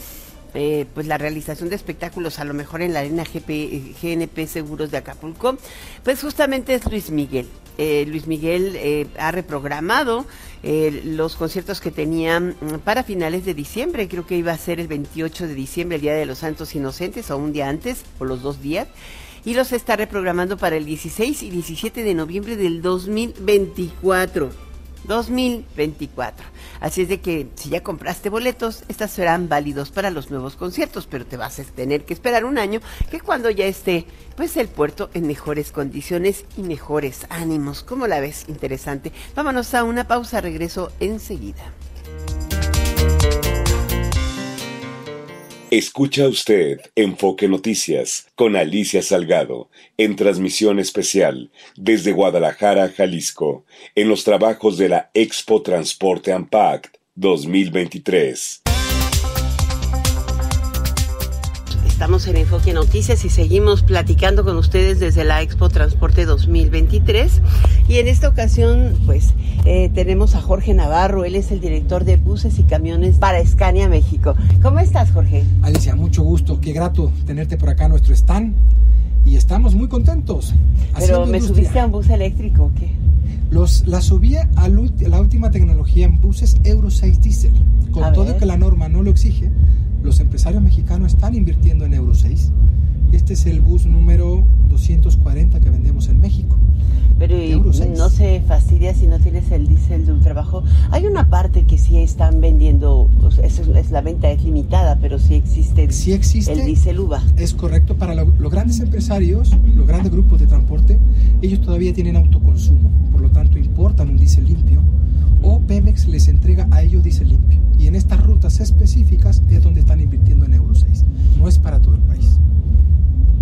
Eh, pues la realización de espectáculos a lo mejor en la arena GNP Seguros de Acapulco, pues justamente es Luis Miguel. Eh, Luis Miguel ha reprogramado los conciertos que tenía mm, para finales de diciembre, creo que iba a ser el 28 de diciembre, el Día de los Santos Inocentes, o un día antes, o los dos días, y los está reprogramando para el 16 y 17 de noviembre del 2024. 2024. Así es de que si ya compraste boletos, estas serán válidos para los nuevos conciertos, pero te vas a tener que esperar un año que cuando ya esté pues el puerto en mejores condiciones y mejores ánimos. ¿Cómo la ves? Interesante. Vámonos a una pausa, regreso enseguida. Escucha usted Enfoque Noticias con Alicia Salgado en transmisión especial desde Guadalajara, Jalisco, en los trabajos de la Expo Transporte Ampact 2023. Estamos en Enfoque Noticias y seguimos platicando con ustedes desde la Expo Transporte 2023. Y en esta ocasión, pues, eh, tenemos a Jorge Navarro. Él es el director de buses y camiones para Scania México. ¿Cómo estás, Jorge? Alicia, mucho gusto. Qué grato tenerte por acá nuestro stand. Y estamos muy contentos. Pero, ¿me subiste a un bus eléctrico o qué? Los, la subí a la última tecnología en buses Euro 6 Diesel. Con todo que la norma no lo exige, los empresarios mexicanos están invirtiendo en Euro 6. Este es el bus número 240 que vendemos en México. Pero no se fastidia si no tienes el diésel de ultrabajo. Hay una parte que sí están vendiendo, es, la venta es limitada, pero sí existe, el diésel UVA. Es correcto, para los grandes empresarios, los grandes grupos de transporte, ellos todavía tienen autoconsumo, por lo tanto importan un diésel limpio o Pemex les entrega a ellos diésel limpio. Y en estas rutas específicas es donde están invirtiendo en Euro 6. No es para todo el país.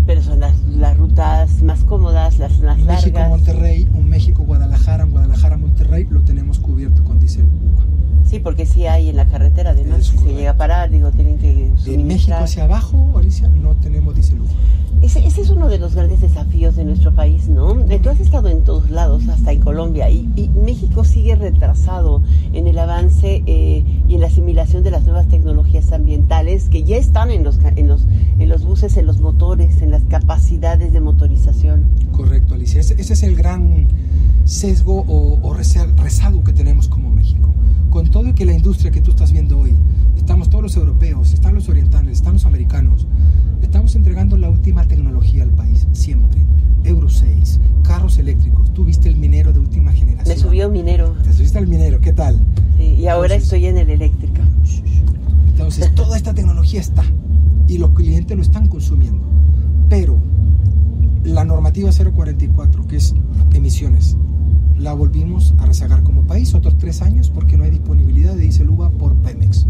Pero son las, las rutas más cómodas, las más largas. México-Monterrey, un México-Guadalajara, un Guadalajara-Monterrey, lo tenemos cubierto con diésel UVA. Sí, porque sí hay en la carretera, además, si se llega a parar, digo, tienen que De México hacia abajo, Alicia, no tenemos diésel UVA. Ese, es uno de los grandes desafíos de nuestro país, ¿no? Tú has estado en todos lados, hasta en Colombia, y, México sigue retrasado en el avance eh, y en la asimilación de las nuevas tecnologías ambientales que ya están en los, en los, en los buses, en los motores, en las capacidades de motorización. Correcto, Alicia. Ese, es el gran sesgo o, o rezago que tenemos como México. Con todo y que la industria que tú estás viendo hoy, estamos todos los europeos, están los orientales, están los americanos, Estamos entregando la última tecnología al país, siempre. Euro 6, carros eléctricos. Tú viste el minero de última generación. Me subió minero. Te subiste al minero, ¿qué tal? Sí, y ahora estoy en el eléctrico. Entonces, toda esta tecnología está y los clientes lo están consumiendo. Pero la normativa 044, que es emisiones, la volvimos a rezagar como país otros tres años porque no hay disponibilidad de diésel UVA por Pemex.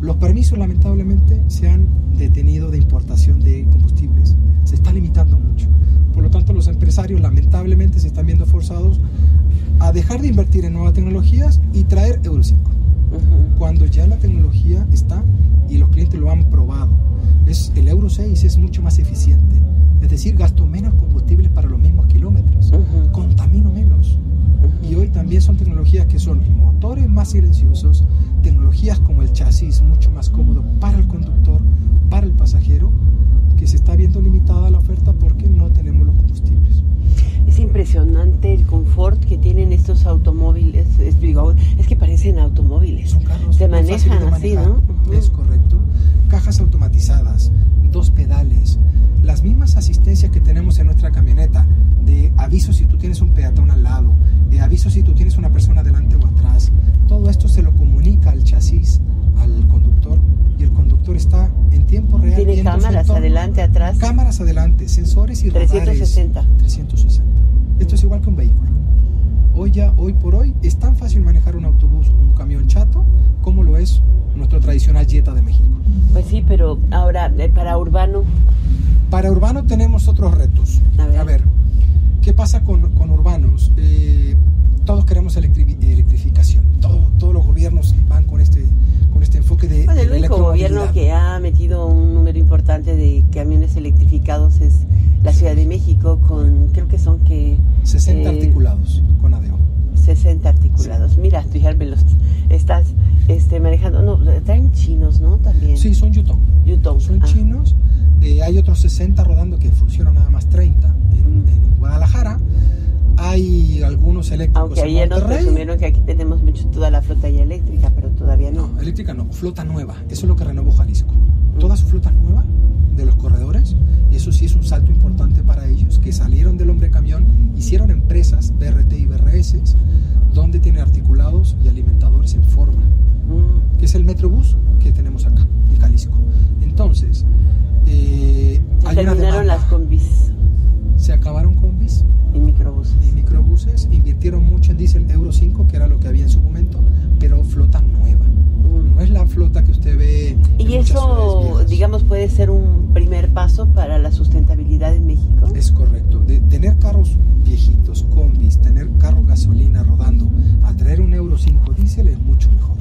Los permisos lamentablemente se han detenido de importación de combustibles. Se está limitando mucho. Por lo tanto, los empresarios lamentablemente se están viendo forzados a dejar de invertir en nuevas tecnologías y traer Euro 5. Cuando ya la tecnología está y los clientes lo han probado. Es, el Euro 6 es mucho más eficiente. Es decir, gasto menos combustible para los mismos kilómetros. Contamino menos. Y hoy también son tecnologías que son motores más silenciosos, tecnologías como el chasis mucho más cómodo para el conductor, para el pasajero, que se está viendo limitada la oferta porque no tenemos los combustibles. Es impresionante el confort que tienen estos automóviles. Es, es que parecen automóviles. Son carros. Se manejan así, ¿no? Es correcto. Cajas automatizadas, dos pedales, las mismas asistencias que tenemos en nuestra camioneta, de aviso si tú tienes un peatón al lado, de aviso si tú tienes una persona delante o atrás, todo esto se lo comunica al chasis, al conductor, y el conductor está en tiempo real. Tiene cámaras adelante, atrás. Cámaras adelante, sensores y 360. 360. Esto es igual que un vehículo. Hoy ya, hoy por hoy, es tan fácil manejar un autobús, un camión chato, como lo es nuestro tradicional Jetta de México. Pues sí, pero ahora, eh, para urbano. Para urbano tenemos otros retos. A ver, ¿qué pasa con, con urbanos? Eh, todos queremos electrificación. todos los gobiernos van con este, con este enfoque de. Bueno, el único gobierno que ha metido un número importante de camiones electrificados es la Ciudad de México, con creo que son que. 60 eh, articulados con ADEO. 60 articulados. Mira, tú ya los estás este, manejando. No, traen chinos, ¿no? También. Sí, son Yutong. Yutong. Son ah. chinos. Eh, hay otros 60 rodando que funcionan nada más 30 en, mm. en Guadalajara hay algunos eléctricos. Aunque ayer nos presumieron que aquí tenemos mucho, toda la flota ya eléctrica, pero todavía no. No, eléctrica no, flota nueva. Eso es lo que renovó Jalisco. Toda su flota nueva de los corredores, eso sí es un salto importante para ellos, que salieron del hombre camión, hicieron empresas, BRT y BRS, donde tienen articulados y alimentadores en forma, que es el Metrobús que tenemos acá, en Jalisco. Entonces, eh, Se terminaron las combis. Se acabaron combis y microbuses. Y microbuses invirtieron mucho en diésel Euro 5, que era lo que había en su momento, pero flota nueva. No es la flota que usted ve. Y eso, digamos, puede ser un primer paso para la sustentabilidad en México. Es correcto. De tener carros viejitos, combis, tener carros gasolina rodando, a traer un Euro 5 diésel es mucho mejor.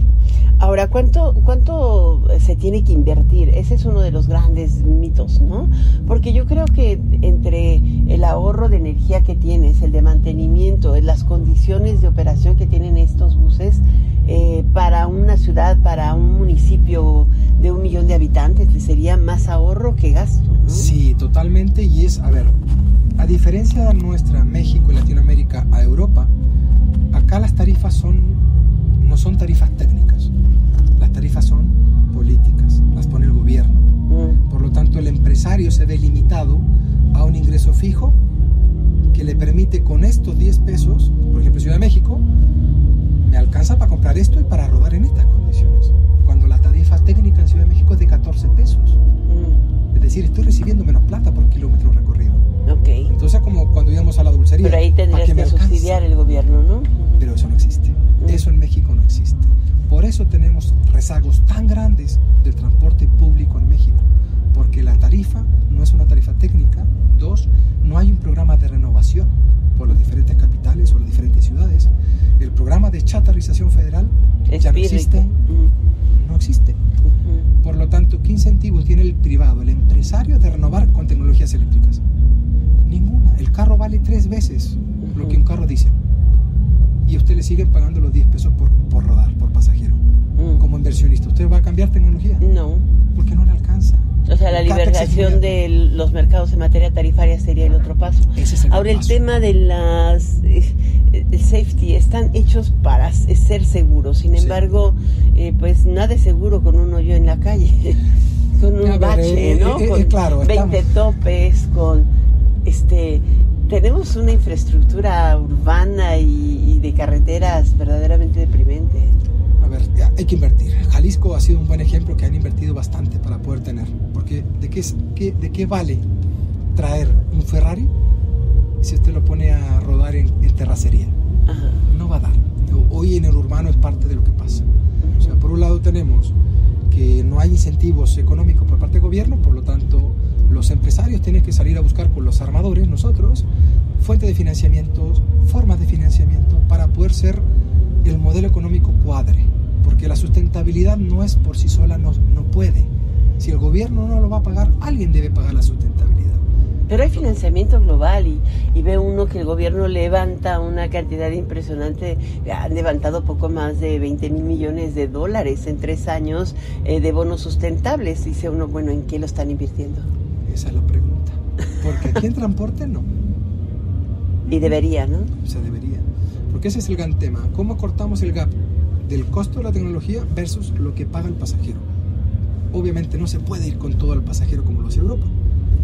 Ahora, ¿cuánto, ¿cuánto se tiene que invertir? Ese es uno de los grandes mitos, ¿no? Porque yo creo que entre el ahorro de energía que tienes, el de mantenimiento, las condiciones de operación que tienen estos buses, eh, para una ciudad, para un municipio de un millón de habitantes, sería más ahorro que gasto. ¿no? Sí, totalmente. Y es, a ver, a diferencia de nuestra México y Latinoamérica a Europa, acá las tarifas son, no son tarifas técnicas las tarifas son políticas, las pone el gobierno. Mm. Por lo tanto, el empresario se ve limitado a un ingreso fijo que le permite con estos 10 pesos, por ejemplo, Ciudad de México, me alcanza para comprar esto y para rodar en estas condiciones. Cuando la tarifa técnica en Ciudad de México es de 14 pesos. Mm. Es decir, estoy recibiendo menos plata por kilómetro recorrido. Okay. Entonces, como cuando íbamos a la dulcería. Pero ahí tendrías que, subsidiar el gobierno, ¿no? Pero eso no existe. Mm. Eso en México no existe. Por eso tenemos rezagos tan grandes del transporte público en México, porque la tarifa no es una tarifa técnica. Dos, no hay un programa de renovación por las diferentes capitales o las diferentes ciudades. El programa de chatarrización federal ya no existe. No existe. Por lo tanto, ¿qué incentivos tiene el privado, el empresario de renovar con tecnologías eléctricas? Ninguna. El carro vale tres veces lo que un carro dice y a usted le siguen pagando los 10 pesos por, por rodar, por pasajero. Mm. Como inversionista, ¿usted va a cambiar tecnología? No. Porque no le alcanza. O sea, la liberación de los mercados en materia tarifaria sería el otro paso. Ese es el Ahora, el tema de las eh, el safety están hechos para ser seguros. Sin embargo, eh, pues nada es seguro con un hoyo en la calle, con un bache, eh, ¿no? con claro, 20 topes, con este tenemos una infraestructura urbana y, de carreteras verdaderamente deprimente. Ver, hay que invertir. Jalisco ha sido un buen ejemplo que han invertido bastante para poder tener. Porque ¿de qué, qué, de qué vale traer un Ferrari si usted lo pone a rodar en, terracería? No va a dar. Hoy en el urbano es parte de lo que pasa. O sea, por un lado tenemos que no hay incentivos económicos por parte del gobierno, por lo tanto los empresarios tienen que salir a buscar con los armadores, nosotros, fuentes de financiamiento, formas de financiamiento para poder ser el modelo económico cuadre. Porque la sustentabilidad no es por sí sola, no, no puede. Si el gobierno no lo va a pagar, alguien debe pagar la sustentabilidad. Pero hay financiamiento global y, y, ve uno que el gobierno levanta una cantidad impresionante, han levantado poco más de 20 mil millones de dólares en tres años eh, de bonos sustentables. Dice uno, bueno, ¿en qué lo están invirtiendo? Esa es la pregunta. Porque aquí en transporte no. Y debería, ¿no? Se debería. Porque ese es el gran tema. ¿Cómo cortamos el gap del costo de la tecnología versus lo que paga el pasajero? Obviamente no se puede ir con todo el pasajero como lo hace Europa,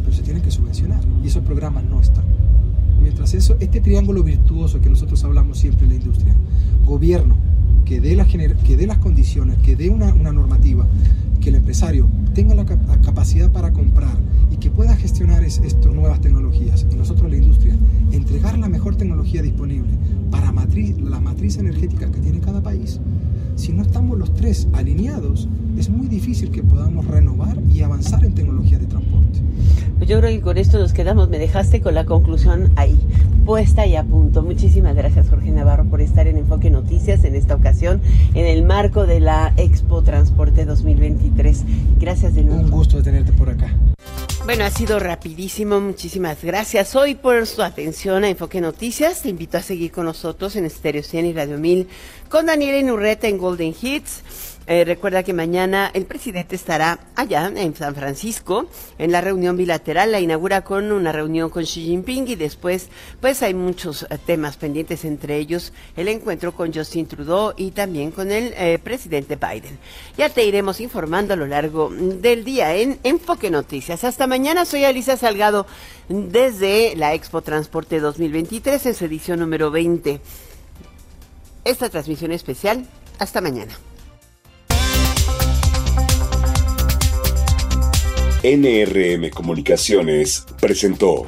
pero se tiene que subvencionar. Y esos programas no están. Mientras eso, este triángulo virtuoso que nosotros hablamos siempre en la industria, gobierno, que dé, la que dé las condiciones, que dé una, una normativa, que el empresario tenga la, capacidad para comprar y que pueda gestionar estas nuevas tecnologías y nosotros la industria entregar la mejor tecnología disponible para matriz, la matriz energética que tiene cada país, si no estamos los tres alineados, es muy difícil que podamos renovar y avanzar en tecnología de transporte. Pues yo creo que con esto nos quedamos. Me dejaste con la conclusión ahí, puesta y a punto. Muchísimas gracias, Jorge Navarro, por estar en Enfoque Noticias en esta ocasión, en el marco de la Expo Transporte 2023. Gracias de nuevo. Un gusto de tenerte por acá. Bueno, ha sido rapidísimo, muchísimas gracias hoy por su atención a Enfoque Noticias. Te invito a seguir con nosotros en Estéreo 100 y Radio 1000 con Daniel Inurreta en Golden Hits. Eh, recuerda que mañana el presidente estará allá en San Francisco en la reunión bilateral. La inaugura con una reunión con Xi Jinping y después, pues hay muchos eh, temas pendientes, entre ellos el encuentro con Justin Trudeau y también con el eh, presidente Biden. Ya te iremos informando a lo largo del día en Enfoque Noticias. Hasta mañana, soy Alicia Salgado desde la Expo Transporte 2023 en su edición número 20. Esta transmisión especial. Hasta mañana. NRM Comunicaciones presentó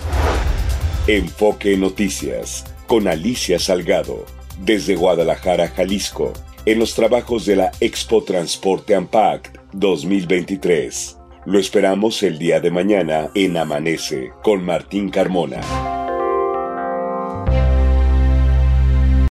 Enfoque Noticias con Alicia Salgado desde Guadalajara, Jalisco, en los trabajos de la Expo Transporte Ampact 2023. Lo esperamos el día de mañana en Amanece con Martín Carmona.